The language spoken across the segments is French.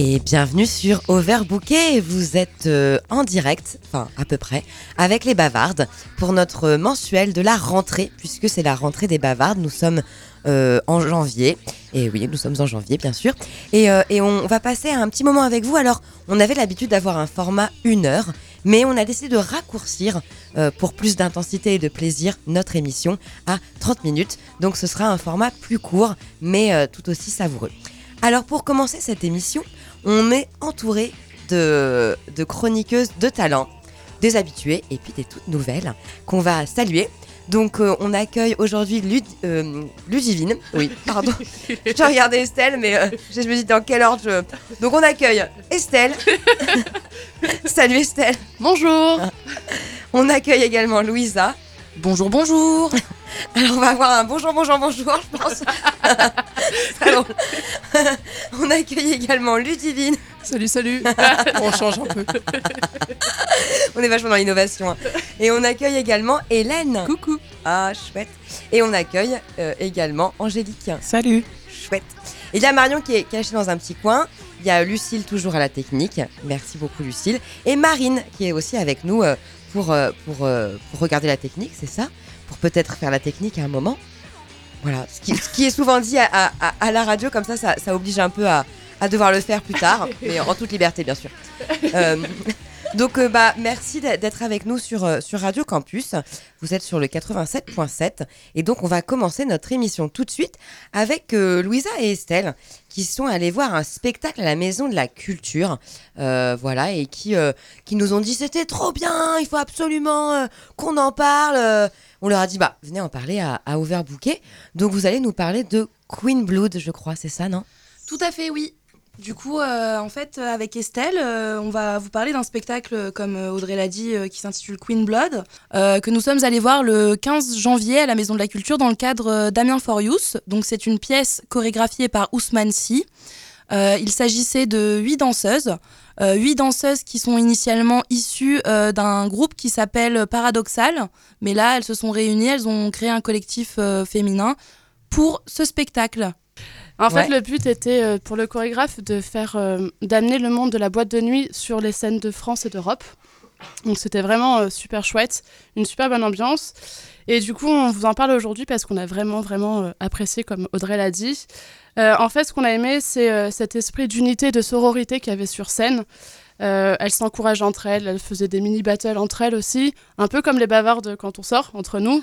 et bienvenue sur Overbooké. Vous êtes euh, en direct, enfin à peu près, avec les bavardes pour notre mensuel de la rentrée, puisque c'est la rentrée des bavardes. Nous sommes euh, en janvier. Et oui, nous sommes en janvier, bien sûr. Et, euh, on va passer un petit moment avec vous. Alors, on avait l'habitude d'avoir un format une heure, mais on a décidé de raccourcir pour plus d'intensité et de plaisir notre émission à 30 minutes. Donc, ce sera un format plus court, mais tout aussi savoureux. Alors, pour commencer cette émission, on est entouré de, de chroniqueuses de talent, des habitués et puis des toutes nouvelles qu'on va saluer. Donc euh, on accueille aujourd'hui Lud, euh, Ludivine. Oui, pardon. je regardais Estelle, mais euh, je me dis dans quel ordre je... Donc on accueille Estelle. Salut Estelle. Bonjour. On accueille également Louisa. Bonjour, bonjour. Alors on va avoir un bonjour, bonjour, bonjour, je pense. Alors, on accueille également Ludivine. Salut, salut. On change un peu. On est vachement dans l'innovation. hein. Et on accueille également Hélène. Coucou. Ah, chouette. Et on accueille euh, également Angélique. Salut. Chouette. Et il y a Marion qui est cachée dans un petit coin. Il y a Lucille toujours à la technique. Merci beaucoup Lucille. Et Marine qui est aussi avec nous euh, pour, euh, pour, euh, pour regarder la technique, c'est ça? Pour peut-être faire la technique à un moment. Voilà. Ce qui, ce qui est souvent dit à, à- à- à la radio, comme ça, ça, ça oblige un peu à, à devoir le faire plus tard. mais en toute liberté, bien sûr. Euh, donc, euh, bah, merci d'être avec nous sur, euh, sur Radio Campus. Vous êtes sur le 87.7. Et donc, on va commencer notre émission tout de suite avec euh, Louisa et Estelle qui sont allés voir un spectacle à la Maison de la Culture. Voilà, et qui, qui nous ont dit c'était trop bien, il faut absolument qu'on en parle. On leur a dit bah, venez en parler à, à. Donc, vous allez nous parler de Queen Blood, je crois, c'est ça, non? Tout à fait, oui. Du coup, euh, en fait, euh, avec Estelle, euh, on va vous parler d'un spectacle, comme Audrey l'a dit, qui s'intitule Queen Blood, que nous sommes allés voir le 15 janvier à la Maison de la Culture dans le cadre euh, d'Amiens for Youth. Donc, c'est une pièce chorégraphiée par Ousmane. Euh, il s'agissait de huit danseuses, huit danseuses qui sont initialement issues d'un groupe qui s'appelle Paradoxal, mais là, elles se sont réunies, elles ont créé un collectif féminin pour ce spectacle. En Ouais. fait, le but était euh, pour le chorégraphe de faire euh, d'amener le monde de la boîte de nuit sur les scènes de France et d'Europe. Donc c'était vraiment euh, super chouette, une super bonne ambiance. Et du coup, on vous en parle aujourd'hui parce qu'on a vraiment, vraiment apprécié, comme Audrey l'a dit. En fait, ce qu'on a aimé, c'est cet esprit d'unité, de sororité qu'il y avait sur scène. Euh, elles s'encouragent entre elles, elles faisaient des mini-battles entre elles aussi, un peu comme les bavardes quand on sort entre nous.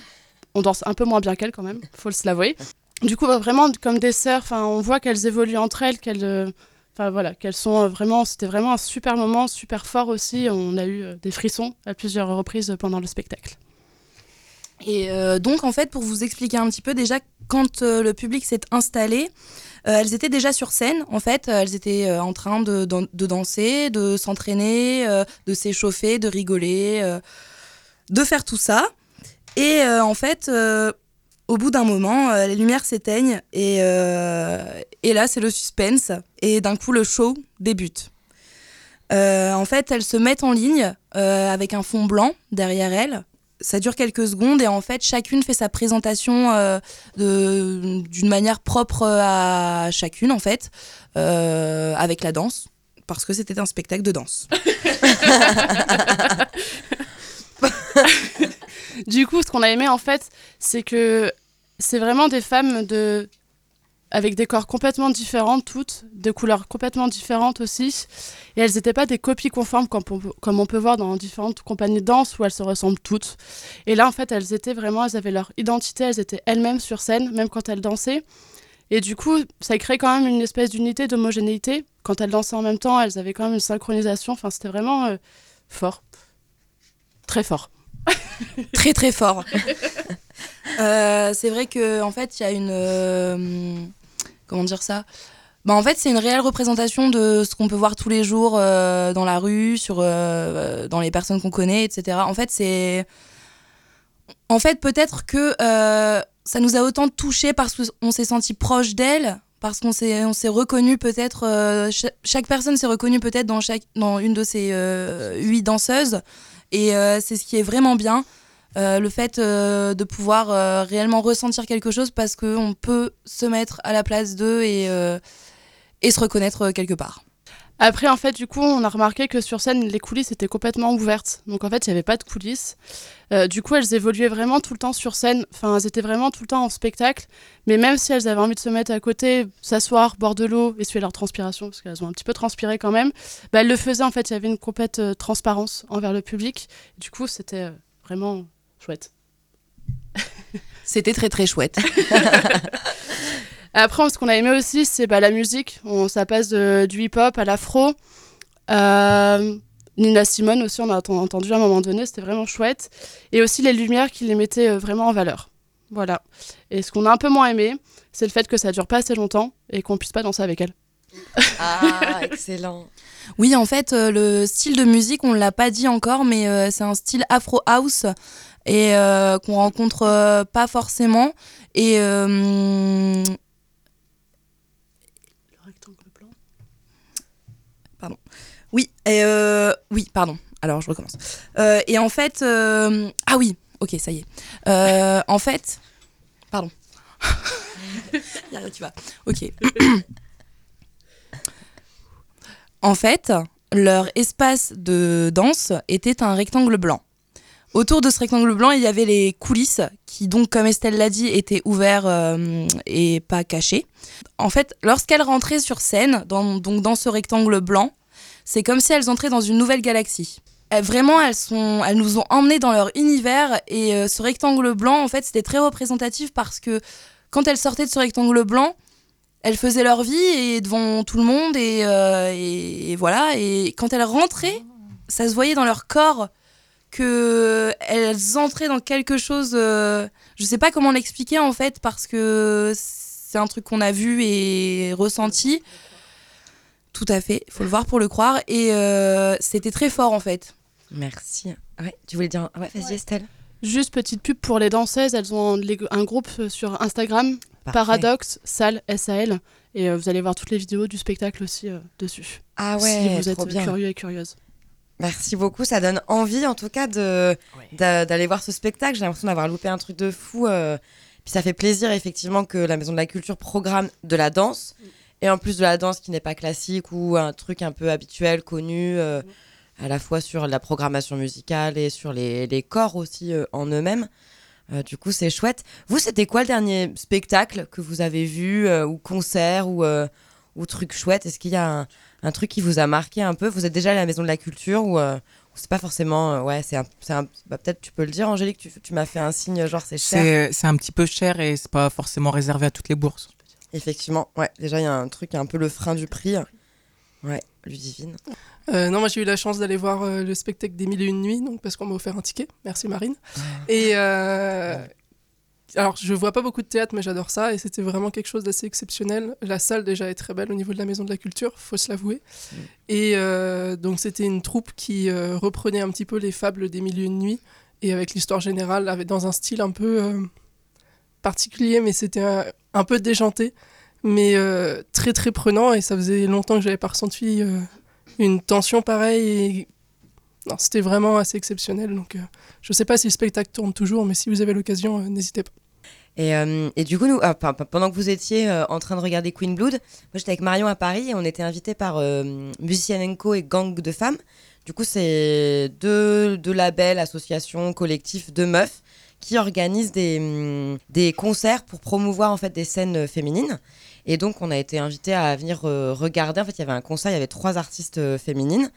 On danse un peu moins bien qu'elles quand même, faut se l'avouer. Du coup, bah, vraiment comme des sœurs, on voit qu'elles évoluent entre elles, qu'elles, euh, enfin voilà, qu'elles sont euh, vraiment, c'était vraiment un super moment, super fort aussi. On a eu euh, des frissons à plusieurs reprises pendant le spectacle. Et donc, en fait, pour vous expliquer un petit peu, déjà, quand le public s'est installé, elles étaient déjà sur scène, en fait. Elles étaient en train de, de danser, de s'entraîner, de s'échauffer, de rigoler, de faire tout ça. Et en fait, au bout d'un moment, euh, les lumières s'éteignent et, euh, et là, c'est le suspense. Et d'un coup, le show débute. Euh, en fait, elles se mettent en ligne avec un fond blanc derrière elles ça dure quelques secondes et en fait chacune fait sa présentation d'une manière propre à chacune en fait avec la danse parce que c'était un spectacle de danse. Du coup, ce qu'on a aimé en fait, c'est que c'est vraiment des femmes de avec des corps complètement différents toutes, de couleurs complètement différentes aussi, et elles n'étaient pas des copies conformes comme on, peut- comme on peut voir dans différentes compagnies de danse où elles se ressemblent toutes. Et là, en fait, elles étaient vraiment, elles avaient leur identité, elles étaient elles-mêmes sur scène, même quand elles dansaient. Et du coup, ça crée quand même une espèce d'unité, d'homogénéité. Quand elles dansaient en même temps, elles avaient quand même une synchronisation. Enfin, c'était vraiment euh, fort. Très fort. très très fort. Euh, c'est vrai que en fait il y a une euh, comment dire ça? Bah, en fait c'est une réelle représentation de ce qu'on peut voir tous les jours euh, dans la rue sur dans les personnes qu'on connaît etc en fait c'est en fait peut-être que ça nous a autant touché parce qu'on s'est senti proche d'elle parce qu'on s'est on s'est reconnu peut-être euh, cha- chaque personne s'est reconnue peut-être dans chaque dans une de ces huit danseuses et euh, c'est ce qui est vraiment bien euh, le fait euh, de pouvoir réellement ressentir quelque chose parce qu'on peut se mettre à la place d'eux et, se reconnaître quelque part. Après, en fait, du coup, on a remarqué que sur scène, les coulisses étaient complètement ouvertes. Donc, en fait, il n'y avait pas de coulisses. Euh, du coup, elles évoluaient vraiment tout le temps sur scène. Enfin, elles étaient vraiment tout le temps en spectacle. Mais même si elles avaient envie de se mettre à côté, s'asseoir, bord de l'eau, essuyer leur transpiration, parce qu'elles ont un petit peu transpiré quand même, bah, elles le faisaient. En fait, il y avait une complète euh, transparence envers le public. Du coup, c'était euh, vraiment chouette. C'était très très chouette. Après, ce qu'on a aimé aussi, c'est bah, la musique. On, ça passe de- du hip-hop à l'afro. Euh, Nina Simone aussi, on a ent- entendu à un moment donné, c'était vraiment chouette. Et aussi les lumières qui les mettaient euh, vraiment en valeur. Voilà. Et ce qu'on a un peu moins aimé, c'est le fait que ça dure pas assez longtemps et qu'on puisse pas danser avec elle. Ah, excellent. Oui, en fait, euh, le style de musique, on l'a pas dit encore, mais euh, c'est un style afro house et euh, qu'on rencontre euh, pas forcément. Et euh, Le rectangle blanc. Oui, et euh, oui, pardon. Alors je recommence. Euh, et en fait, euh, ah oui, ok, ça y est. En fait, pardon. Tu vas. Ok. en fait, leur espace de danse était un rectangle blanc. Autour de ce rectangle blanc, il y avait les coulisses qui, donc, comme Estelle l'a dit, étaient ouverts euh, et pas cachés. En fait, lorsqu'elles rentraient sur scène, dans, donc dans ce rectangle blanc, c'est comme si elles entraient dans une nouvelle galaxie. Elles- vraiment, elles, sont, elles nous ont emmenés dans leur univers et euh, ce rectangle blanc, en fait, c'était très représentatif parce que quand elles sortaient de ce rectangle blanc, elles faisaient leur vie et devant tout le monde et, euh, voilà. Et quand elles rentraient, ça se voyait dans leur corps que elles entraient dans quelque chose. euh, je sais pas comment l'expliquer en fait parce que c'est un truc qu'on a vu et ressenti. Tout à fait, faut le voir pour le croire. Et euh, c'était très fort en fait. Merci. Ouais, tu voulais dire. Ouais, vas-y, Estelle. Juste petite pub pour les danseuses, elles ont un groupe sur Instagram, Parfait. Paradoxe, Salle, SAL. Et euh, vous allez voir toutes les vidéos du spectacle aussi euh, dessus. Ah ouais, si vous êtes trop bien. curieux et curieuse. Merci beaucoup, ça donne envie en tout cas de d'aller voir ce spectacle. J'ai l'impression d'avoir loupé un truc de fou. euh, Puis ça fait plaisir effectivement que la Maison de la Culture programme de la danse et en plus de la danse qui n'est pas classique ou un truc un peu habituel, connu, euh, à la fois sur la programmation musicale et sur les, les corps aussi euh, en eux-mêmes. Du coup, c'est chouette. Vous, c'était quoi le dernier spectacle que vous avez vu ou concert ou, ou truc chouette? Est-ce qu'il y a un, un truc qui vous a marqué un peu? Vous êtes déjà à la Maison de la Culture ou euh, c'est pas forcément euh, ouais c'est un, c'est un- bah, peut-être tu peux le dire Angélique tu, tu m'as fait un signe genre c'est cher. C'est c'est un petit peu cher et c'est pas forcément réservé à toutes les bourses. effectivement ouais déjà il y a un truc un peu le frein du prix. Ouais Ludivine. Euh, non, moi j'ai eu la chance d'aller voir euh, le spectacle des Mille et Une Nuits, donc parce qu'on m'a offert un ticket. Merci Marine. Et euh, alors je vois pas beaucoup de théâtre, mais j'adore ça et c'était vraiment quelque chose d'assez exceptionnel. La salle déjà est très belle au niveau de la Maison de la Culture, faut se l'avouer. Et euh, donc c'était une troupe qui euh, reprenait un petit peu les fables des Mille et Une Nuits et avec l'histoire générale, avec, dans un style un peu euh, particulier, mais c'était un, un peu déjanté, mais très très prenant et ça faisait longtemps que j'avais pas ressenti. une tension pareille. Et... Non, c'était vraiment assez exceptionnel. Donc, euh, je sais pas si le spectacle tourne toujours, mais si vous avez l'occasion, euh, n'hésitez pas. Et, euh, et du coup ah, pe- pe- pendant que vous étiez euh, en train de regarder Queen Blood moi j'étais avec Marion à Paris et on était invités par euh, Musicienne Co et Gang de femmes du coup c'est deux, labels associations collectifs de meufs qui organisent des, hum, des concerts pour promouvoir en fait des scènes féminines Et donc, on a été invité à venir euh, regarder. En fait, il y avait un concert, il y avait trois artistes féminines.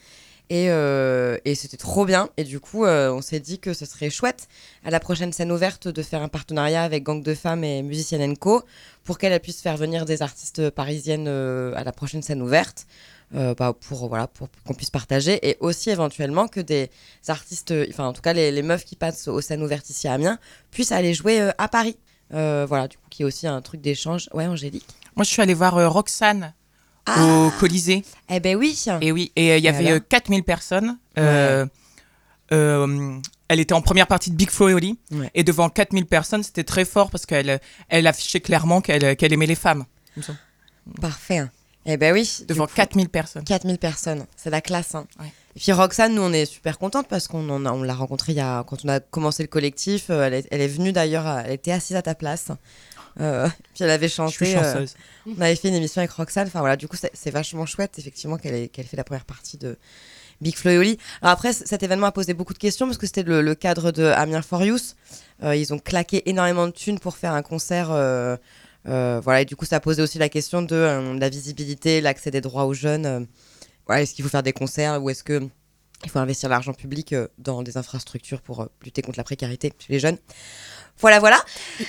Et, euh, et c'était trop bien. Et du coup, euh, on s'est dit que ce serait chouette à la prochaine scène ouverte de faire un partenariat avec Gang de Femmes et Musicienne Co pour qu'elle puisse faire venir des artistes parisiennes euh, à la prochaine scène ouverte. bah, pour voilà pour qu'on puisse partager et aussi éventuellement que des artistes enfin en tout cas les, les meufs qui passent aux scènes ouvertes ici à Amiens puissent aller jouer à Paris voilà du coup qui est aussi un truc d'échange ouais Angélique? Moi, je suis allée voir Roxane Ah. au Colisée. eh ben oui Et oui, et euh, il y avait Voilà. euh, 4000 personnes. Euh, euh, elle était en première partie de Big Flo et Oli. Ouais. Et devant 4000 personnes, c'était très fort parce qu'elle elle affichait clairement qu'elle aimait les femmes. parfait hein. eh ben oui Devant coup, 4000 personnes. 4000 personnes, c'est la classe. hein. Ouais. Et puis Roxane, nous on est super contente parce qu'on on l'a rencontrée il y a, quand on a commencé le collectif. euh, Elle est, elle est venue d'ailleurs, euh, elle était assise à ta place. Euh, puis elle avait chanté. euh, on avait fait une émission avec Roxane. Enfin voilà, du coup, c'est vachement chouette, effectivement, qu'elle ait fait la première partie de Big Flo et Oli. Alors après, cet événement a posé beaucoup de questions parce que c'était le, le cadre de Amiens for Youth. Euh, ils ont claqué énormément de thunes pour faire un concert. voilà, et du coup, ça a posé aussi la question de la visibilité, l'accès des droits aux jeunes. voilà, est-ce qu'il faut faire des concerts ou est-ce que il faut investir l'argent public dans des infrastructures pour lutter contre la précarité chez les jeunes Voilà, voilà.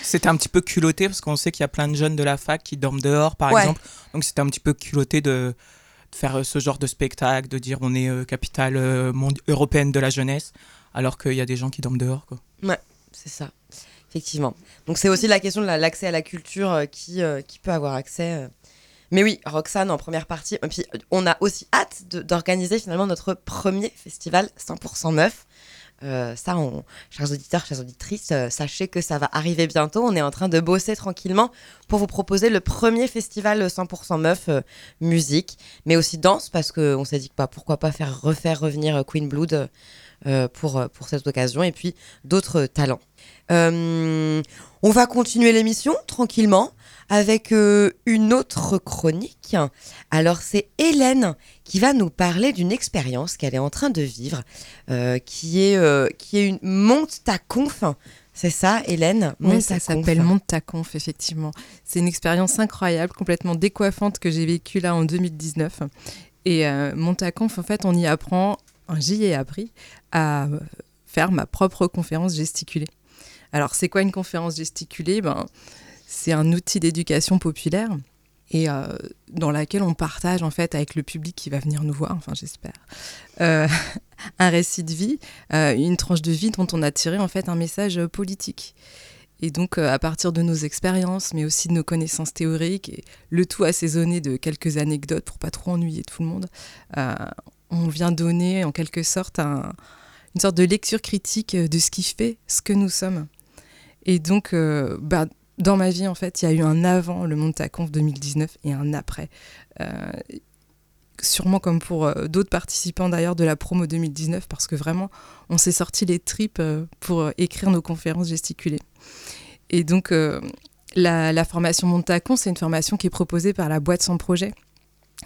C'était un petit peu culotté parce qu'on sait qu'il y a plein de jeunes de la fac qui dorment dehors, par Ouais. exemple. Donc c'était un petit peu culotté de, de faire euh, ce genre de spectacle, de dire on est euh, capitale euh, monde- européenne de la jeunesse, alors qu'il y a des gens qui dorment dehors. Quoi. C'est ça, effectivement. Donc c'est aussi la question de la- l'accès à la culture euh, qui, qui peut avoir accès. Mais oui, Roxane en première partie. Et puis on a aussi hâte d'organiser finalement notre premier festival 100% meuf. Euh, ça, chers auditeurs, chères auditrices, euh, sachez que ça va arriver bientôt. On est en train de bosser tranquillement pour vous proposer le premier festival 100% meuf euh, musique, mais aussi danse, parce qu'on s'est dit que bah, pourquoi pas faire refaire revenir Queen Blood pour, pour cette occasion, et puis d'autres talents. On va continuer l'émission tranquillement avec euh, une autre chronique. Alors c'est Hélène qui va nous parler d'une expérience qu'elle est en train de vivre, euh, qui est euh, qui est une monte ta conf. C'est ça, Hélène? Oui, Monte ça ta conf. s'appelle Monte ta conf, effectivement. C'est une expérience incroyable, complètement décoiffante que j'ai vécue là en 2019. Et Monte ta conf, en fait, on y apprend, j'y ai appris, à faire ma propre conférence gesticulée. Alors, c'est quoi une conférence gesticulée? Ben, C'est un outil d'éducation populaire et euh, dans laquelle on partage en fait avec le public qui va venir nous voir, enfin j'espère, euh, un récit de vie, euh, une tranche de vie dont on a tiré en fait un message politique. Et donc à partir de nos expériences, mais aussi de nos connaissances théoriques, et le tout assaisonné de quelques anecdotes pour pas trop ennuyer tout le monde, on vient donner en quelque sorte un- une sorte de lecture critique de ce qui fait ce que nous sommes. Et donc, bah, dans ma vie, en fait, il y a eu un avant le Montaconf 2019 et un après. Euh, sûrement comme pour euh, d'autres participants d'ailleurs de la promo 2019, parce que vraiment, on s'est sorti les tripes euh, pour écrire nos conférences gesticulées. Et donc, la, la formation Montacon, c'est une formation qui est proposée par la boîte sans projet.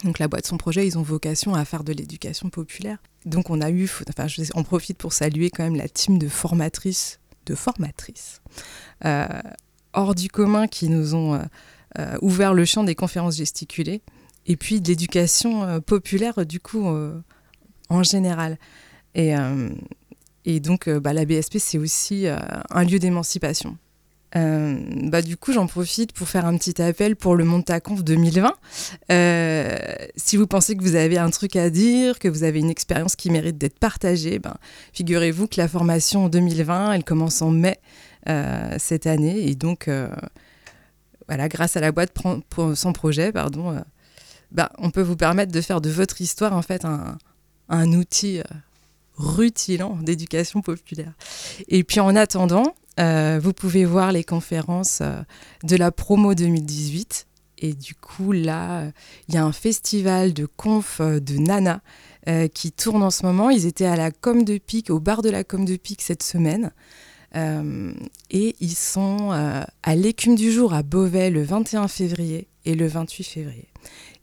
Donc la boîte sans projet, ils ont vocation à faire de l'éducation populaire. Donc on a eu, enfin je en profite pour saluer quand même la team de formatrices, de formatrices hors du commun qui nous ont euh, euh, ouvert le champ des conférences gesticulées et puis de l'éducation euh, populaire du coup en général. Et, et donc bah, la BSP c'est aussi un lieu d'émancipation. Bah, du coup, j'en profite pour faire un petit appel pour le Montaconf 2020. Euh, si vous pensez que vous avez un truc à dire, que vous avez une expérience qui mérite d'être partagée, ben, figurez-vous que la formation en 2020, elle commence en mai cette année. Et donc, euh, voilà, grâce à la boîte pour- sans projet, pardon, euh, ben, on peut vous permettre de faire de votre histoire en fait un, un outil euh, rutilant d'éducation populaire. Et puis en attendant, euh, vous pouvez voir les conférences euh, de la promo 2018. Et du coup, là, euh, il y a un festival de conf euh, de Nana euh, qui tourne en ce moment. Ils étaient à la Com de Pic, au bar de la Com de Pic cette semaine. Euh, et ils sont euh, à l'écume du jour à Beauvais le 21 février et le 28 février.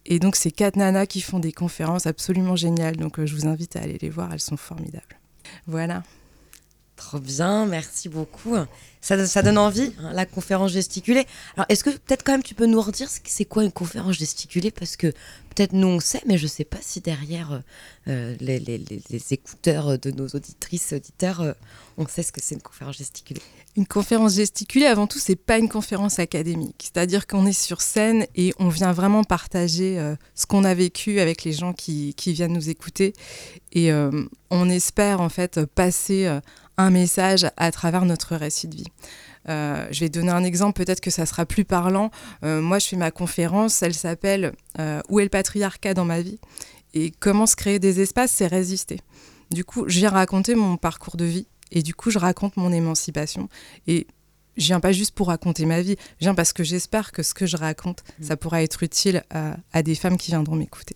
Et donc, c'est quatre nanas qui font des conférences absolument géniales. Donc, euh, je vous invite à aller les voir, elles sont formidables. Voilà. Trop bien, merci beaucoup. Ça, ça donne envie, hein, la conférence gesticulée. Alors, est-ce que peut-être quand même tu peux nous redire c'est quoi une conférence gesticulée? Parce que peut-être nous on sait, mais je sais pas si derrière euh, euh, les, écouteurs de nos auditrices, auditeurs, euh, on sait ce que c'est une conférence gesticulée. Une conférence gesticulée, avant tout, c'est pas une conférence académique. C'est-à-dire qu'on est sur scène et on vient vraiment partager ce qu'on a vécu avec les gens qui, qui viennent nous écouter. Et on espère en fait passer un message à travers notre récit de vie. Euh, je vais donner un exemple, peut-être que ça sera plus parlant. Euh, moi, je fais ma conférence, elle s'appelle euh, Où est le patriarcat dans ma vie? Et comment se créer des espaces, c'est résister. Du coup, je viens raconter mon parcours de vie et du coup, je raconte mon émancipation. Et je viens pas juste pour raconter ma vie, je viens parce que j'espère que ce que je raconte, ça pourra être utile à, à des femmes qui viendront m'écouter.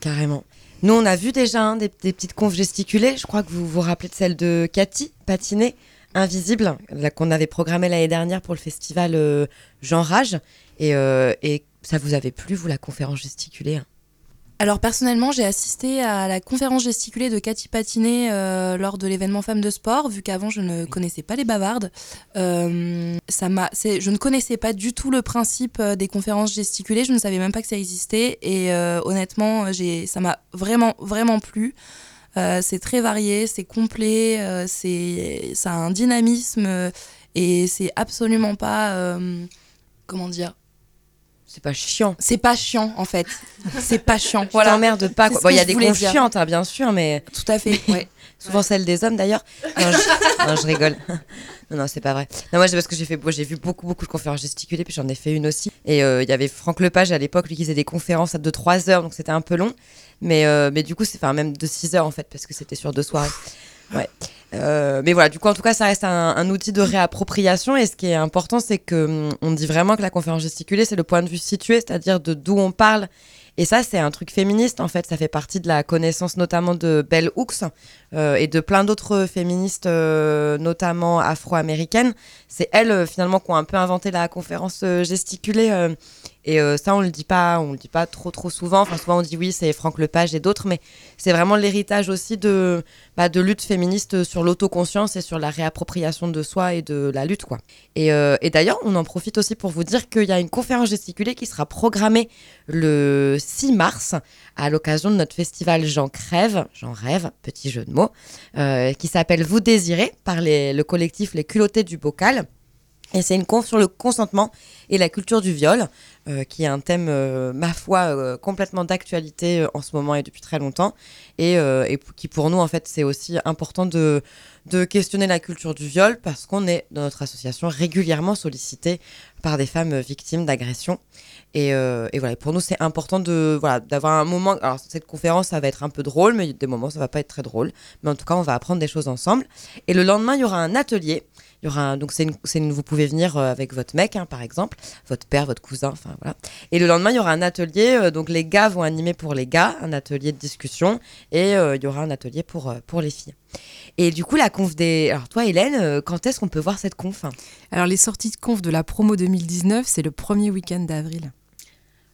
Carrément. Nous, on a vu déjà hein, des, des petites confs gesticulées. Je crois que vous vous rappelez de celle de Cathy Patiné Invisible, qu'on avait programmé l'année dernière pour le festival euh, Jean Rage. Et, euh, et ça vous avait plu, vous, la conférence gesticulée hein? Alors personnellement, j'ai assisté à la conférence gesticulée de Cathy Patinet euh, lors de l'événement Femmes de Sport, vu qu'avant je ne connaissais pas les bavardes. Euh, ça m'a, je ne connaissais pas du tout le principe des conférences gesticulées, je ne savais même pas que ça existait, et honnêtement, ça m'a vraiment vraiment plu. Euh, c'est très varié, c'est complet, euh, c'est, ça a un dynamisme euh, et c'est absolument pas, comment dire, C'est pas chiant. c'est pas chiant en fait. C'est pas chiant. Voilà. T'emmerde pas. Ce Bon, il y a des dire. chiantes, hein, bien sûr, mais tout à fait. Ouais. souvent celles des hommes d'ailleurs. Non, je... non, je rigole. Non, non, c'est pas vrai. Non, moi, c'est parce que j'ai fait, j'ai vu beaucoup, beaucoup de conférences gesticulées, puis j'en ai fait une aussi. Et euh, il y avait Franck Lepage à l'époque, lui qui faisait des conférences de 3 heures, donc c'était un peu long. Mais, euh, mais du coup, c'est enfin même de 6 heures en fait, parce que c'était sur deux soirées. Ouais. Euh, mais voilà, du coup, en tout cas, ça reste un, outil de réappropriation. Et ce qui est important, c'est que hum, on dit vraiment que la conférence gesticulée, c'est le point de vue situé, c'est-à-dire de d'où on parle. Et ça, c'est un truc féministe, en fait. Ça fait partie de la connaissance notamment de Bell Hooks euh, et de plein d'autres féministes, euh, notamment afro-américaines. C'est elles, finalement, qui ont un peu inventé la conférence gesticulée. Et euh, ça, on le dit pas, on le dit pas trop, trop souvent. Enfin, souvent, on dit oui, c'est Franck Lepage et d'autres, mais c'est vraiment l'héritage aussi de, bah, de lutte féministe sur l'autoconscience et sur la réappropriation de soi et de la lutte, quoi. Et, euh, d'ailleurs, on en profite aussi pour vous dire qu'il y a une conférence gesticulée qui sera programmée le 6 mars à l'occasion de notre festival J'en crève, J'en rêve, petit jeu de mots, euh, qui s'appelle Vous désirez par le collectif Les culottés du bocal. Et c'est une conf sur le consentement et la culture du viol, euh, qui est un thème, euh, ma foi, euh, complètement d'actualité en ce moment et depuis très longtemps. Et, qui pour nous, en fait, c'est aussi important de, questionner la culture du viol parce qu'on est, dans notre association, régulièrement sollicité par des femmes victimes d'agressions. Et, et voilà, pour nous, c'est important de voilà d'avoir un moment. Alors, cette conférence, ça va être un peu drôle, mais il y a des moments, ça va pas être très drôle. Mais en tout cas, on va apprendre des choses ensemble. Et le lendemain, il y aura un atelier. Il y aura un- donc c'est vous pouvez venir euh, avec votre mec, hein, par exemple, votre père, votre cousin, enfin voilà. Et le lendemain, il y aura un atelier. euh, donc les gars vont animer pour les gars, un atelier de discussion, et euh, il y aura un atelier pour pour les filles. Et du coup, la conf des. Alors toi, Hélène, quand est-ce qu'on peut voir cette conf hein? Alors, les sorties de conf de la promo 2019, c'est le premier week-end d'avril.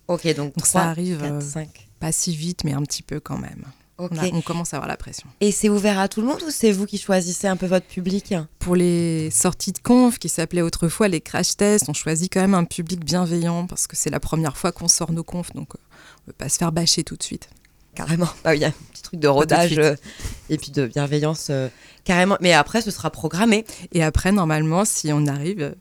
Ok, donc, Donc, ça 3, arrive 4, euh, 5. pas si vite, mais un petit peu quand même. On, a- on commence à avoir la pression. Et c'est ouvert à tout le monde ou c'est vous qui choisissez un peu votre public Pour les sorties de conf, qui s'appelaient autrefois les crash tests, on choisit quand même un public bienveillant parce que c'est la première fois qu'on sort nos confs, donc euh, on ne veut pas se faire bâcher tout de suite. Carrément. Bah oui, il y a un petit truc de rodage euh, et puis de bienveillance euh, carrément. Mais après, ce sera programmé. Et après, normalement, si on arrive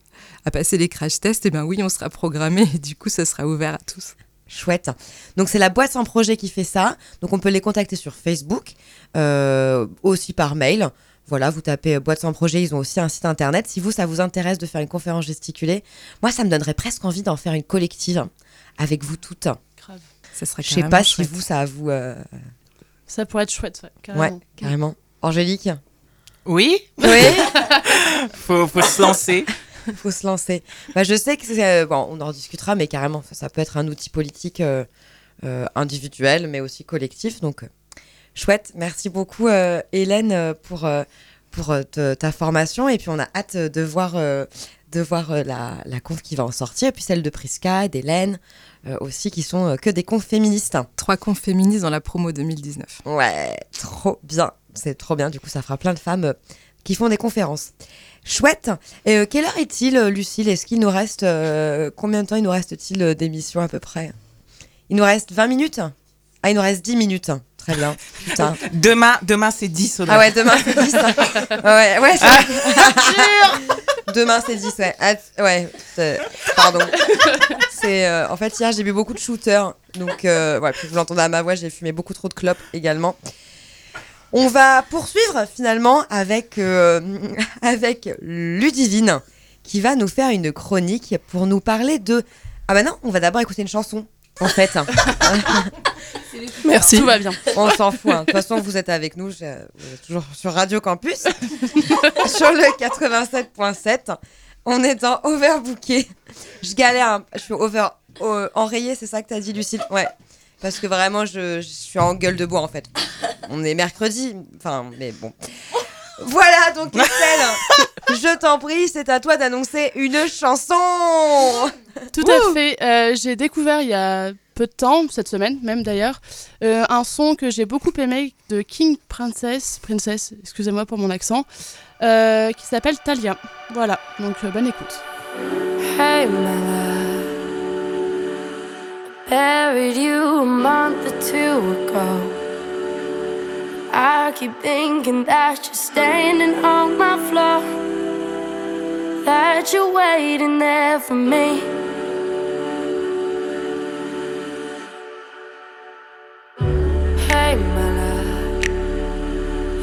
à passer les crash tests, et ben oui, on sera programmé et du coup, ça sera ouvert à tous. Chouette. Donc c'est la boîte sans projet qui fait ça. Donc on peut les contacter sur Facebook, euh, aussi par mail. Voilà, vous tapez euh, boîte sans projet, ils ont aussi un site internet. Si vous, ça vous intéresse de faire une conférence gesticulée, moi, ça me donnerait presque envie d'en faire une collective avec vous toutes. Grave. Ça serait Je sais pas si chouette. vous, ça vous... euh, Ça pourrait être chouette, ouais, carrément. Ouais, carrément. Angélique? Oui, Oui faut, faut se lancer. faut se lancer. Bah, je sais que c'est. euh, bon, on en discutera, mais carrément, ça, ça peut être un outil politique euh, euh, individuel, mais aussi collectif. Donc, euh, chouette. Merci beaucoup, Hélène, pour, pour te- ta formation. Et puis, on a hâte de voir, de voir la, la conf qui va en sortir. Et puis, celle de Prisca, d'Hélène aussi, qui sont que des confs féministes. Trois confs féministes dans la promo 2019. Ouais, trop bien. C'est trop bien. Du coup, ça fera plein de femmes qui font des conférences. Chouette. Et, euh, quelle heure est-il, euh, Lucille? Est-ce qu'il nous reste. euh, combien de temps il nous reste-t-il d'émission à peu près? Il nous reste 20 minutes? Ah, il nous reste 10 minutes. Très bien. Putain. Demain, demain c'est 10 Audrey. Ah ouais, demain c'est 10. hein. ouais, ouais. c'est- demain c'est 10, ouais. Ah, ouais, pardon. C'est, euh, en fait, hier j'ai bu beaucoup de shooters. Donc, ouais, vous l'entendez à ma voix, j'ai fumé beaucoup trop de clopes également. On va poursuivre finalement avec, euh, avec Ludivine qui va nous faire une chronique pour nous parler de. Ah bah non, on va d'abord écouter une chanson. En fait, Merci. Tout va bien. on s'en fout. hein. De toute façon, vous êtes avec nous. je- Vous êtes toujours sur Radio Campus, sur le 87.7. On est dans Overbooké. Je galère. hein. Je suis over euh, enrayé, c'est ça que t'as dit, Lucille? Ouais. Parce que vraiment, je, je suis en gueule de bois en fait. On est mercredi. Enfin, mais bon. Voilà, donc Estelle, je t'en prie, c'est à toi d'annoncer une chanson. Tout à fait. Euh, j'ai découvert il y a peu de temps, cette semaine même d'ailleurs, euh, un son que j'ai beaucoup aimé de King Princess, Princess, excusez-moi pour mon accent, euh, qui s'appelle Talia. Voilà, donc euh, bonne écoute. Hey. Buried you a month or two ago. I keep thinking that you're standing on my floor. That you're waiting there for me. Hey, my love.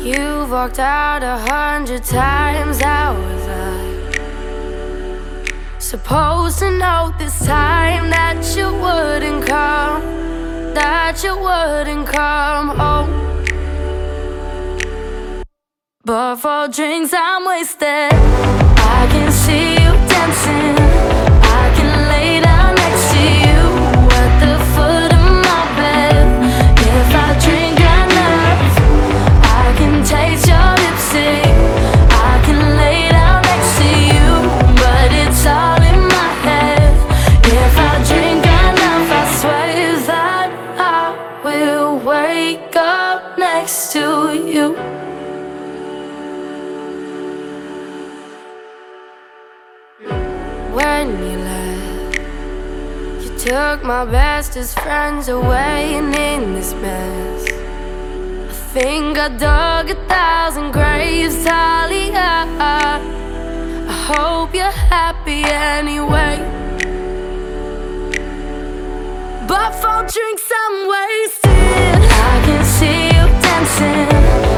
You've walked out a hundred times. I? Supposed to know this time that you wouldn't come, that you wouldn't come home. But for drinks I'm wasted. I can see you dancing. Next to you. When you left, you took my bestest friends away, and in this mess. I think I dug a thousand graves, Talia. I hope you're happy anyway. But for drinks I'm wasted. I can see dancing.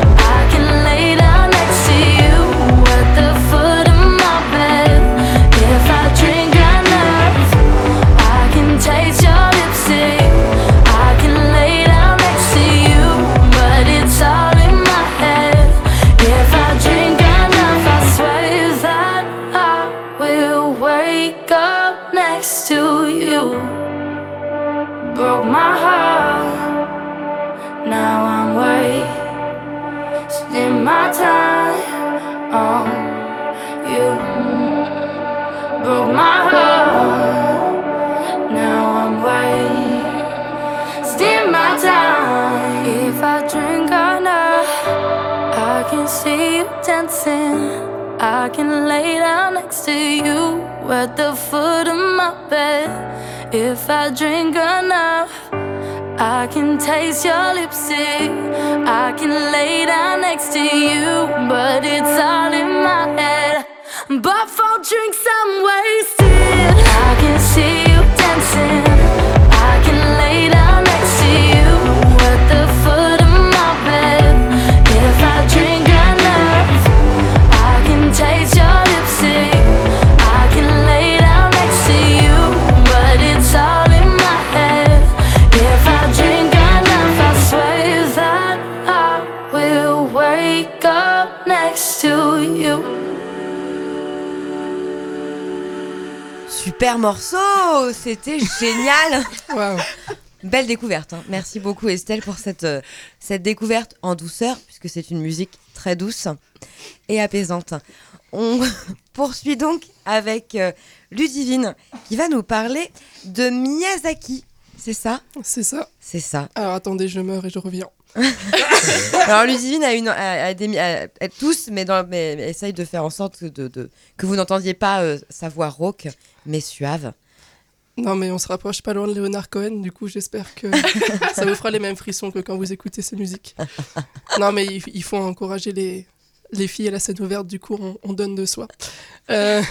Can see you dancing. I can lay down next to you at the foot of my bed. If I drink enough, I can taste your lipstick. I can lay down next to you, but it's all in my head. But for drinks, I'm wasted. I can see you dancing. Super morceau, c'était génial. Waouh. Belle découverte. hein. Merci beaucoup Estelle pour cette, euh, cette découverte en douceur, puisque c'est une musique très douce et apaisante. On poursuit donc avec euh, Ludivine qui va nous parler de Miyazaki. C'est ça? C'est ça. C'est ça. Alors attendez, je meurs et je reviens. Alors Ludivine a une, a- a des mi- a- a- tous, mais, dans, mais, mais essaye de faire en sorte que, de, de- que vous n'entendiez pas euh, sa voix rauque, mais suave. Non, mais on se rapproche pas loin de Leonard Cohen, du coup, j'espère que ça vous fera les mêmes frissons que quand vous écoutez ces musiques. Non, mais il, il faut encourager les, les filles à la scène ouverte, du coup, on, on donne de soi. Euh,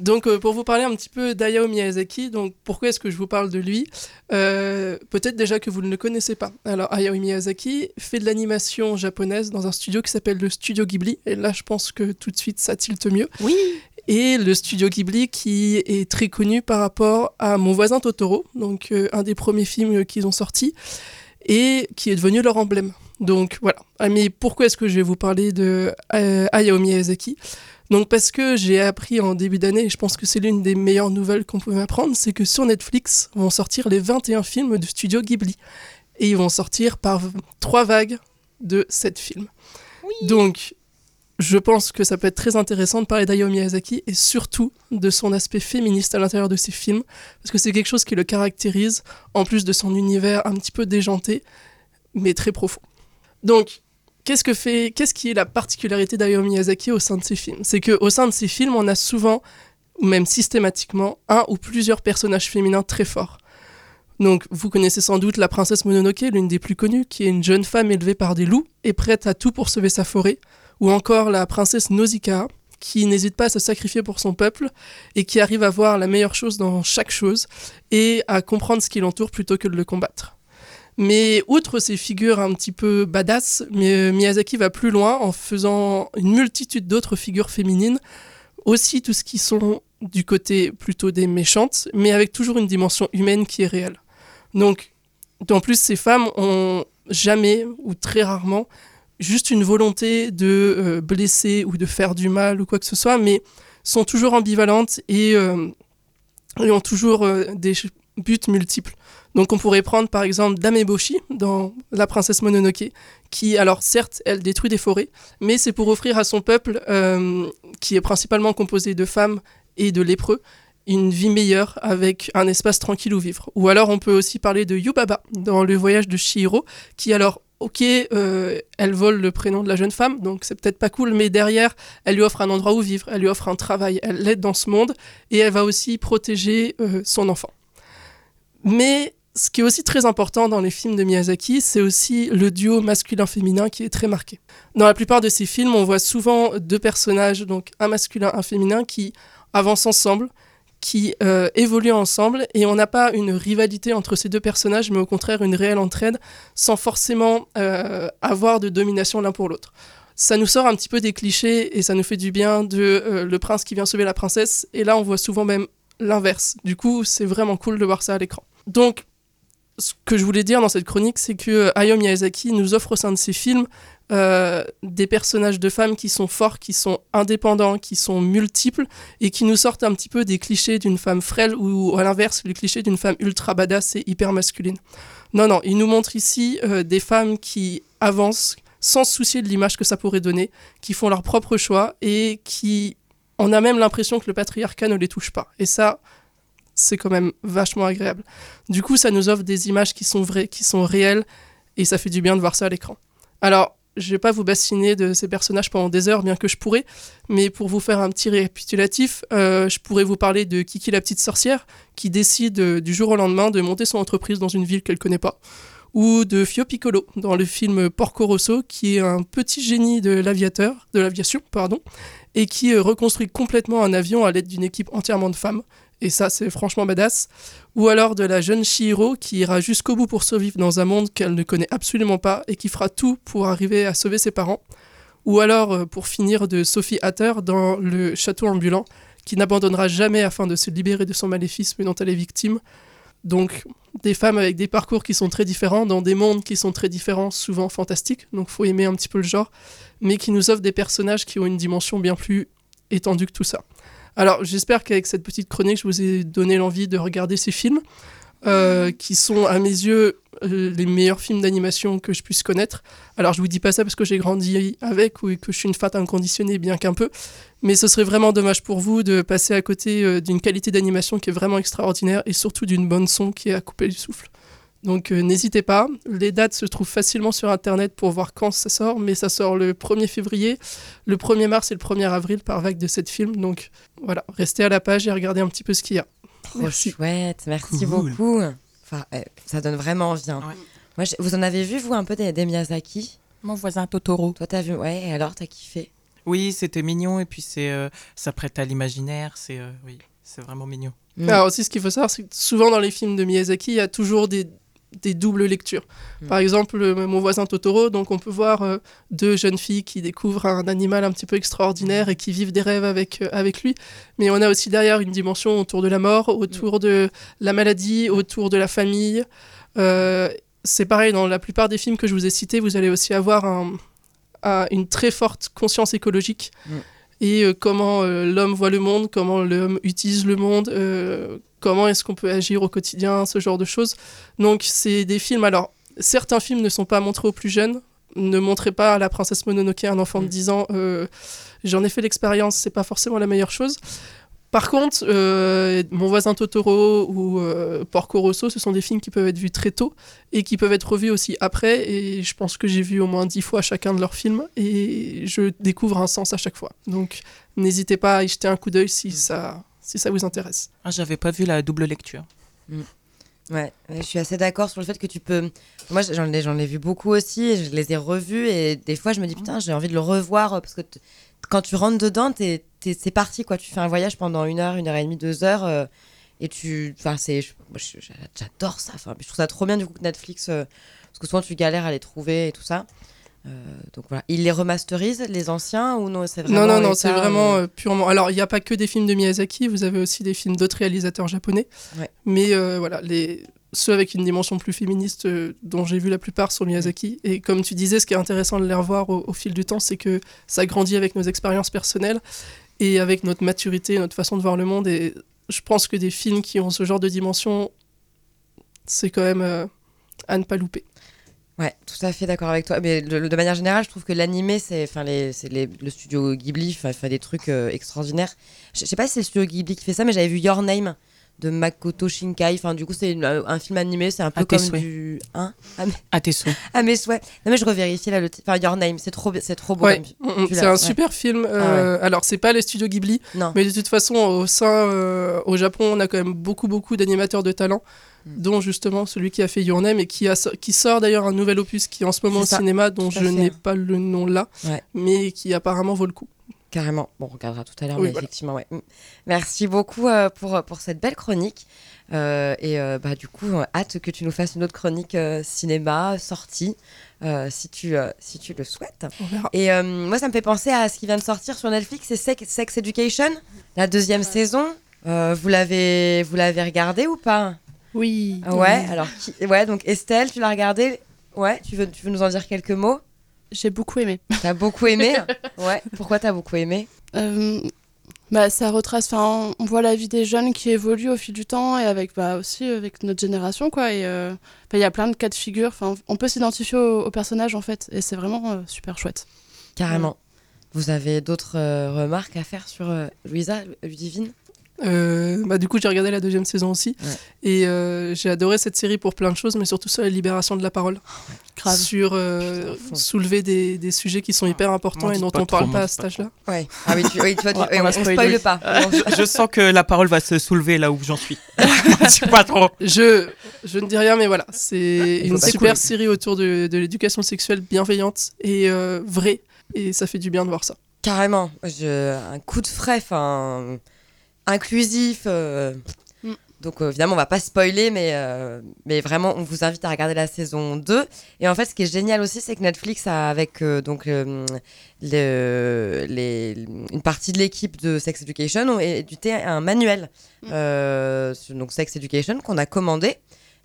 Donc, euh, pour vous parler un petit peu d'Hayao Miyazaki, donc pourquoi est-ce que je vous parle de lui? Euh, Peut-être déjà que vous ne le connaissez pas. Alors, Hayao Miyazaki fait de l'animation japonaise dans un studio qui s'appelle le Studio Ghibli, et là, je pense que tout de suite, ça tilte mieux. Oui. Et le Studio Ghibli qui est très connu par rapport à Mon voisin Totoro, donc euh, un des premiers films qu'ils ont sortis, et qui est devenu leur emblème. Donc voilà. Ah, mais pourquoi est-ce que je vais vous parler de Hayao Miyazaki? Donc parce que j'ai appris en début d'année, et je pense que c'est l'une des meilleures nouvelles qu'on pouvait apprendre, c'est que sur Netflix vont sortir les 21 films du studio Ghibli. Et ils vont sortir par trois vagues de sept films. Donc, je pense que ça peut être très intéressant de parler d'Hayao Miyazaki et surtout de son aspect féministe à l'intérieur de ses films, parce que c'est quelque chose qui le caractérise, en plus de son univers un petit peu déjanté, mais très profond. Donc, qu'est-ce que fait, qu'est-ce qui est la particularité d'Hayao Miyazaki au sein de ses films? C'est que au sein de ses films, on a souvent, ou même systématiquement, un ou plusieurs personnages féminins très forts. Donc, vous connaissez sans doute la princesse Mononoke, l'une des plus connues, qui est une jeune femme élevée par des loups et prête à tout pour sauver sa forêt, ou encore la princesse Nausicaa, qui n'hésite pas à se sacrifier pour son peuple et qui arrive à voir la meilleure chose dans chaque chose et à comprendre ce qui l'entoure plutôt que de le combattre. Mais outre ces figures un petit peu badass, Miyazaki va plus loin en faisant une multitude d'autres figures féminines, aussi tout ce qui sont du côté plutôt des méchantes, mais avec toujours une dimension humaine qui est réelle. Donc, en plus, ces femmes ont jamais ou très rarement juste une volonté de euh, blesser ou de faire du mal ou quoi que ce soit, mais sont toujours ambivalentes et, euh, ont toujours euh, des buts multiples. Donc on pourrait prendre par exemple Dameboshi dans La princesse Mononoke, qui alors certes elle détruit des forêts, mais c'est pour offrir à son peuple, qui est principalement composé de femmes et de lépreux, une vie meilleure avec un espace tranquille où vivre. Ou alors on peut aussi parler de Yubaba dans le voyage de Shihiro, qui alors, ok, euh, elle vole le prénom de la jeune femme, donc c'est peut-être pas cool, mais derrière, elle lui offre un endroit où vivre, elle lui offre un travail, elle l'aide dans ce monde, et elle va aussi protéger euh, son enfant. Mais ce qui est aussi très important dans les films de Miyazaki, c'est aussi le duo masculin-féminin qui est très marqué. Dans la plupart de ses films, on voit souvent deux personnages, donc un masculin, un féminin, qui avancent ensemble, qui euh, évoluent ensemble et on n'a pas une rivalité entre ces deux personnages, mais au contraire une réelle entraide sans forcément euh, avoir de domination l'un pour l'autre. Ça nous sort un petit peu des clichés et ça nous fait du bien de euh, le prince qui vient sauver la princesse et là on voit souvent même l'inverse. Du coup, c'est vraiment cool de voir ça à l'écran. Donc, ce que je voulais dire dans cette chronique, c'est que Hayao Miyazaki nous offre au sein de ses films euh, des personnages de femmes qui sont forts, qui sont indépendants, qui sont multiples et qui nous sortent un petit peu des clichés d'une femme frêle ou à l'inverse, le cliché d'une femme ultra badass et hyper masculine. Non, non, il nous montre ici euh, des femmes qui avancent sans se soucier de l'image que ça pourrait donner, qui font leur propre choix et qui. On a même l'impression que le patriarcat ne les touche pas. Et ça, c'est quand même vachement agréable. Du coup, ça nous offre des images qui sont vraies, qui sont réelles, et ça fait du bien de voir ça à l'écran. Alors, je vais pas vous bassiner de ces personnages pendant des heures, bien que je pourrais, mais pour vous faire un petit récapitulatif, euh, je pourrais vous parler de Kiki la petite sorcière, qui décide euh, du jour au lendemain de monter son entreprise dans une ville qu'elle connaît pas, ou de Fio Piccolo dans le film Porco Rosso, qui est un petit génie de l'aviateur, de l'aviation, pardon, et qui euh, reconstruit complètement un avion à l'aide d'une équipe entièrement de femmes, et ça c'est franchement badass. Ou alors de la jeune Shihiro qui ira jusqu'au bout pour survivre dans un monde qu'elle ne connaît absolument pas et qui fera tout pour arriver à sauver ses parents. Ou alors euh, pour finir de Sophie Hatter dans le château ambulant qui n'abandonnera jamais afin de se libérer de son maléfice dont elle est victime. Donc des femmes avec des parcours qui sont très différents, dans des mondes qui sont très différents, souvent fantastiques, donc faut aimer un petit peu le genre, mais qui nous offrent des personnages qui ont une dimension bien plus étendue que tout ça. Alors, j'espère qu'avec cette petite chronique, je vous ai donné l'envie de regarder ces films, euh, qui sont, à mes yeux, euh, les meilleurs films d'animation que je puisse connaître. Alors, je vous dis pas ça parce que j'ai grandi avec ou que je suis une fat inconditionnée, bien qu'un peu, mais ce serait vraiment dommage pour vous de passer à côté euh, d'une qualité d'animation qui est vraiment extraordinaire et surtout d'une bonne son qui est à couper du souffle. Donc euh, n'hésitez pas, les dates se trouvent facilement sur internet pour voir quand ça sort, mais ça sort le 1er février, le 1er mars et le 1er avril par vague de 7 films. Donc voilà, restez à la page et regardez un petit peu ce qu'il y a. Trop merci. chouette, merci beaucoup. Enfin, eh, ça donne vraiment envie. Hein. Moi, vous en avez vu, vous, un peu des, Miyazaki? Mon voisin Totoro. Toi, t'as vu Ouais, et alors, t'as kiffé? Oui, c'était mignon, et puis c'est euh, ça prête à l'imaginaire, c'est euh, oui, c'est vraiment mignon. Mm. Alors aussi, ce qu'il faut savoir, c'est que souvent dans les films de Miyazaki, il y a toujours des, des doubles lectures. Mm. Par exemple, mon voisin Totoro, donc on peut voir euh, deux jeunes filles qui découvrent un animal un petit peu extraordinaire et qui vivent des rêves avec, euh, avec lui. Mais on a aussi derrière une dimension autour de la mort, autour mm. de la maladie, autour de la famille. Euh, c'est pareil, dans la plupart des films que je vous ai cités, vous allez aussi avoir une très forte conscience écologique. Mm. Et comment l'homme voit le monde, comment l'homme utilise le monde, comment est-ce qu'on peut agir au quotidien, ce genre de choses. Donc c'est des films, alors certains films ne sont pas montrés aux plus jeunes, ne montrez pas à la princesse Mononoke un enfant de 10 ans. euh, J'en ai fait l'expérience, c'est pas forcément la meilleure chose. Par contre, euh, Mon voisin Totoro ou euh, Porco Rosso, ce sont des films qui peuvent être vus très tôt et qui peuvent être revus aussi après. Et je pense que j'ai vu au moins dix fois chacun de leurs films et je découvre un sens à chaque fois. Donc n'hésitez pas à y jeter un coup d'œil si ça, si ça vous intéresse. Ah, J'avais pas vu la double lecture. Ouais, ouais, je suis assez d'accord sur le fait que tu peux. Moi, j'en ai, j'en ai vu beaucoup aussi, et je les ai revus, et des fois, je me dis, putain, j'ai envie de le revoir, parce que t- quand tu rentres dedans, t'es, c'est parti, quoi. Tu fais un voyage pendant une heure, une heure et demie, deux heures, euh, et tu. Enfin, c'est. J'adore ça. Enfin, je trouve ça trop bien, du coup, que Netflix. euh, parce que souvent, tu galères à les trouver et tout ça. Euh, donc voilà. Ils les remasterisent, les anciens, ou non C'est vraiment. Non, non, c'est vraiment euh, purement. Alors, il n'y a pas que des films de Miyazaki, vous avez aussi des films d'autres réalisateurs japonais. Ouais. Mais euh, voilà, les... ceux avec une dimension plus féministe, dont j'ai vu la plupart, sont Miyazaki. Et comme tu disais, ce qui est intéressant de les revoir au, au fil du temps, c'est que ça grandit avec nos expériences personnelles et avec notre maturité, notre façon de voir le monde. Et je pense que des films qui ont ce genre de dimension, c'est quand même euh, à ne pas louper. Ouais, tout à fait d'accord avec toi. Mais de, manière générale, je trouve que l'animé, c'est, enfin, le studio Ghibli, fait des trucs euh, extraordinaires. Je je sais pas si c'est le studio Ghibli qui fait ça, mais j'avais vu Your Name de Makoto Shinkai. Enfin, du coup, c'est une- un film animé, c'est un peu À tes comme souhaits. du, hein ah, mais, À tes souhaits. ah, mais souhaits. Non mais je revérifie là le titre. Enfin, Your Name, c'est trop, c'est trop beau. Ouais, mm, mm, c'est un ouais. super film. euh, Alors, c'est pas les studios Ghibli, Non. Mais de toute façon, au sein, euh, au Japon, on a quand même beaucoup, beaucoup d'animateurs de talent, Mm. dont justement celui qui a fait Your Name et qui, a, qui sort d'ailleurs un nouvel opus qui est en ce moment au ça, cinéma, dont à je n'ai pas le nom là, mais qui apparemment vaut le coup. Carrément. Bon, on regardera tout à l'heure, Oui, mais voilà. effectivement, ouais. Mm. Merci beaucoup euh, pour, pour cette belle chronique. Euh, et euh, bah, du coup, euh, hâte que tu nous fasses une autre chronique euh, cinéma, sortie, euh, si, tu, euh, si tu le souhaites. Et euh, moi, ça me fait penser à ce qui vient de sortir sur Netflix, c'est Sex, Sex Education, la deuxième saison. Euh, vous l'avez regardé ou pas? Oui. Ouais, alors qui- ouais, donc Estelle, tu l'as regardé Ouais, tu veux, tu veux nous en dire quelques mots? J'ai beaucoup aimé. T'as beaucoup aimé Ouais, pourquoi t'as beaucoup aimé Euh, bah, ça retrace, enfin, on voit la vie des jeunes qui évolue au fil du temps et avec bah, aussi avec notre génération quoi. Et euh, bah, il y a plein de cas de figure. Enfin, on peut s'identifier au, au personnage en fait, et c'est vraiment euh, super chouette. Carrément. Vous avez d'autres euh, remarques à faire sur euh, Louisa, Ludivine? Euh, bah, du coup, j'ai regardé la deuxième saison aussi. Ouais. Et euh, j'ai adoré cette série pour plein de choses, mais surtout sur la libération de la parole. Grave. Sur euh, soulever des, des sujets qui sont hyper importants et dont on trop, parle pas à cet âge-là. Ouais. Ah oui, tu, oui, tu vois, tu- On on spoile pas. je, je sens que la parole va se soulever là où j'en suis. Je sais pas trop. Je, je ne dis rien, mais voilà, c'est une super couler. série autour de, de l'éducation sexuelle bienveillante et euh, vraie. Et ça fait du bien de voir ça. Carrément. Je, un coup de frais, enfin, inclusif. euh, Mm. Donc euh, évidemment, on va pas spoiler, mais, euh, mais vraiment, on vous invite à regarder la saison 2. Et en fait, ce qui est génial aussi, c'est que Netflix a, avec donc, le- les, une partie de l'équipe de Sex Education, ont édité un manuel. Mm. donc Sex Education, qu'on a commandé.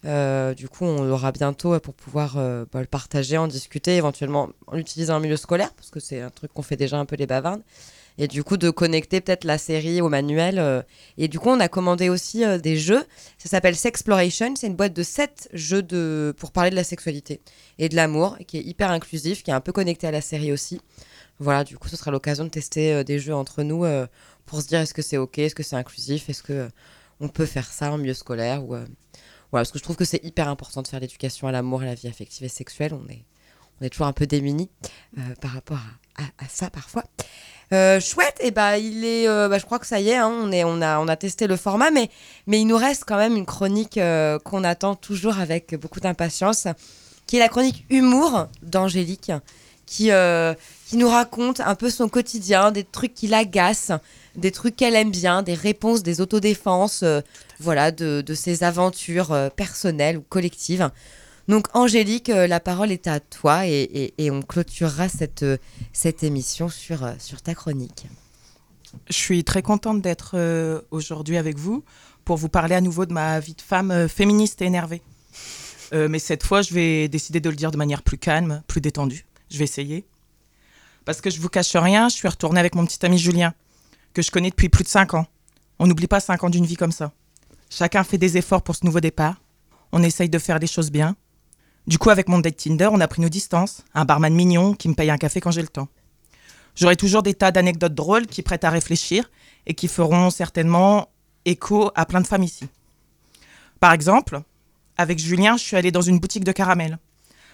Euh, du coup, on l'aura bientôt pour pouvoir euh, bah, le partager, en discuter, éventuellement en l'utilisant en milieu scolaire, parce que c'est un truc qu'on fait déjà un peu les bavardes. Et du coup, de connecter peut-être la série au manuel. euh. Et du coup, on a commandé aussi euh, des jeux. Ça s'appelle Sexploration. C'est une boîte de 7 jeux de... pour parler de la sexualité et de l'amour, qui est hyper inclusif, qui est un peu connecté à la série aussi. Voilà, du coup, ce sera l'occasion de tester euh, des jeux entre nous pour se dire est-ce que c'est OK, est-ce que c'est inclusif, est-ce que on peut faire ça en milieu scolaire ou voilà, parce que je trouve que c'est hyper important de faire l'éducation à l'amour à la vie affective et sexuelle. On est, on est toujours un peu démunis par rapport à- à ça parfois. Euh, chouette, et bah il est, euh, bah, je crois que ça y est, hein, on est, on a, on a testé le format, mais, mais il nous reste quand même une chronique euh, qu'on attend toujours avec beaucoup d'impatience, qui est la chronique humour d'Angélique, qui, qui nous raconte un peu son quotidien, des trucs qui l'agacent, des trucs qu'elle aime bien, des réponses, des autodéfenses, voilà, de, de ses aventures personnelles ou collectives. Donc Angélique, euh, la parole est à toi et, on clôturera cette, euh, cette émission sur, euh, sur ta chronique. Je suis très contente d'être aujourd'hui avec vous pour vous parler à nouveau de ma vie de femme féministe et énervée. Mais cette fois, je vais décider de le dire de manière plus calme, plus détendue. Je vais essayer. Parce que je vous cache rien, je suis retournée avec mon petit ami Julien, que je connais depuis plus de 5 ans. On n'oublie pas 5 ans d'une vie comme ça. Chacun fait des efforts pour ce nouveau départ. On essaye de faire les choses bien. Du coup, avec mon date Tinder, on a pris nos distances. Un barman mignon qui me paye un café quand j'ai le temps. J'aurai toujours des tas d'anecdotes drôles qui prêtent à réfléchir et qui feront certainement écho à plein de femmes ici. Par exemple, avec Julien, je suis allée dans une boutique de caramel.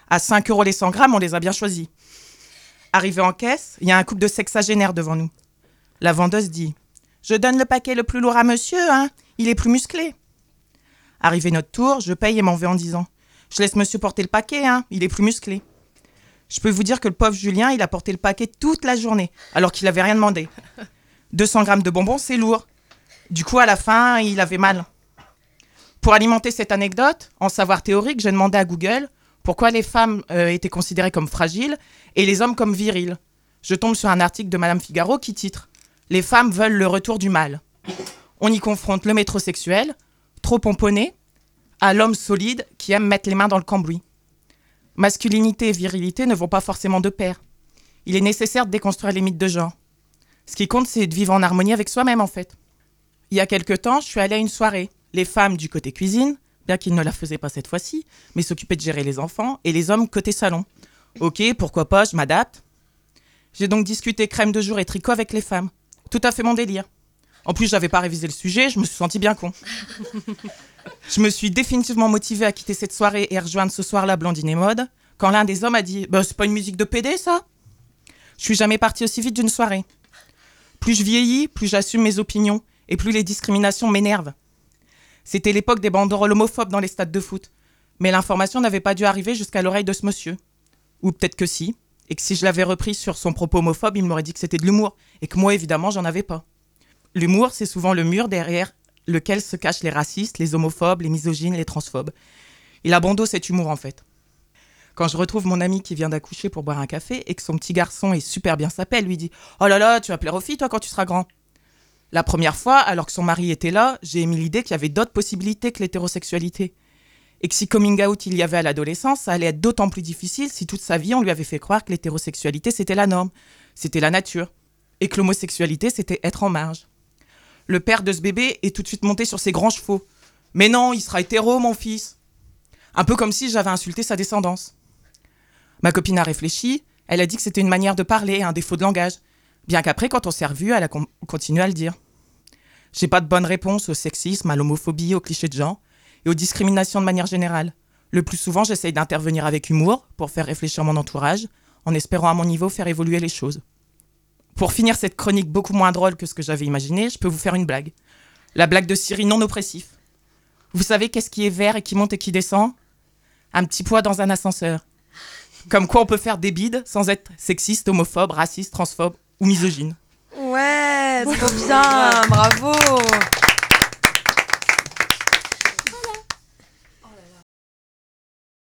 À 5 euros les 100 grammes, on les a bien choisis. Arrivé en caisse, il y a un couple de sexagénaires devant nous. La vendeuse dit Je donne le paquet le plus lourd à monsieur, hein Il est plus musclé. Arrivé notre tour, je paye et m'en vais en disant Je laisse monsieur porter le paquet, hein Il est plus musclé. Je peux vous dire que le pauvre Julien, il a porté le paquet toute la journée, alors qu'il n'avait rien demandé. 200 grammes de bonbons, c'est lourd. Du coup, à la fin, il avait mal. Pour alimenter cette anecdote, en savoir théorique, j'ai demandé à Google pourquoi les femmes euh, étaient considérées comme fragiles et les hommes comme virils. Je tombe sur un article de Madame Figaro qui titre Les femmes veulent le retour du mal. On y confronte le métrosexuel, trop pomponné, à l'homme solide qui aime mettre les mains dans le cambouis. Masculinité et virilité ne vont pas forcément de pair. Il est nécessaire de déconstruire les mythes de genre. Ce qui compte, c'est de vivre en harmonie avec soi-même, en fait. Il y a quelque temps, je suis allée à une soirée. Les femmes du côté cuisine, bien qu'ils ne la faisaient pas cette fois-ci, mais s'occupaient de gérer les enfants, et les hommes côté salon. Ok, pourquoi pas, je m'adapte. J'ai donc discuté crème de jour et tricot avec les femmes. Tout à fait mon délire. En plus, j'avais pas révisé le sujet, je me suis senti bien con. je me suis définitivement motivée à quitter cette soirée et à rejoindre ce soir-là Blandine et Mode, quand l'un des hommes a dit Bah, c'est pas une musique de PD, ça? Je suis jamais partie aussi vite d'une soirée. Plus je vieillis, plus j'assume mes opinions, et plus les discriminations m'énervent. C'était l'époque des banderoles homophobes dans les stades de foot, mais l'information n'avait pas dû arriver jusqu'à l'oreille de ce monsieur. Ou peut-être que si, et que si je l'avais repris sur son propos homophobe, il m'aurait dit que c'était de l'humour, et que moi, évidemment, j'en avais pas. L'humour, c'est souvent le mur derrière lequel se cachent les racistes, les homophobes, les misogynes, les transphobes. Il a cet humour en fait. Quand je retrouve mon ami qui vient d'accoucher pour boire un café et que son petit garçon est super bien sapé, lui dit Oh là là, tu vas plaire aux filles toi quand tu seras grand. La première fois, alors que son mari était là, j'ai émis l'idée qu'il y avait d'autres possibilités que l'hétérosexualité. Et que si coming out il y avait à l'adolescence, ça allait être d'autant plus difficile si toute sa vie on lui avait fait croire que l'hétérosexualité c'était la norme, c'était la nature, et que l'homosexualité c'était être en marge. Le père de ce bébé est tout de suite monté sur ses grands chevaux. Mais non, il sera hétéro, mon fils. Un peu comme si j'avais insulté sa descendance. Ma copine a réfléchi, elle a dit que c'était une manière de parler, un défaut de langage. Bien qu'après, quand on s'est revu, elle a con- continué à le dire. J'ai pas de bonne réponse au sexisme, à l'homophobie, aux clichés de genre et aux discriminations de manière générale. Le plus souvent, j'essaye d'intervenir avec humour pour faire réfléchir mon entourage, en espérant à mon niveau faire évoluer les choses. Pour finir cette chronique beaucoup moins drôle que ce que j'avais imaginé, je peux vous faire une blague. La blague de Siri non oppressif. Vous savez qu'est-ce qui est vert et qui monte et qui descend? Un petit poids dans un ascenseur. Comme quoi on peut faire des bides sans être sexiste, homophobe, raciste, transphobe ou misogyne. Ouais, trop bien, bravo.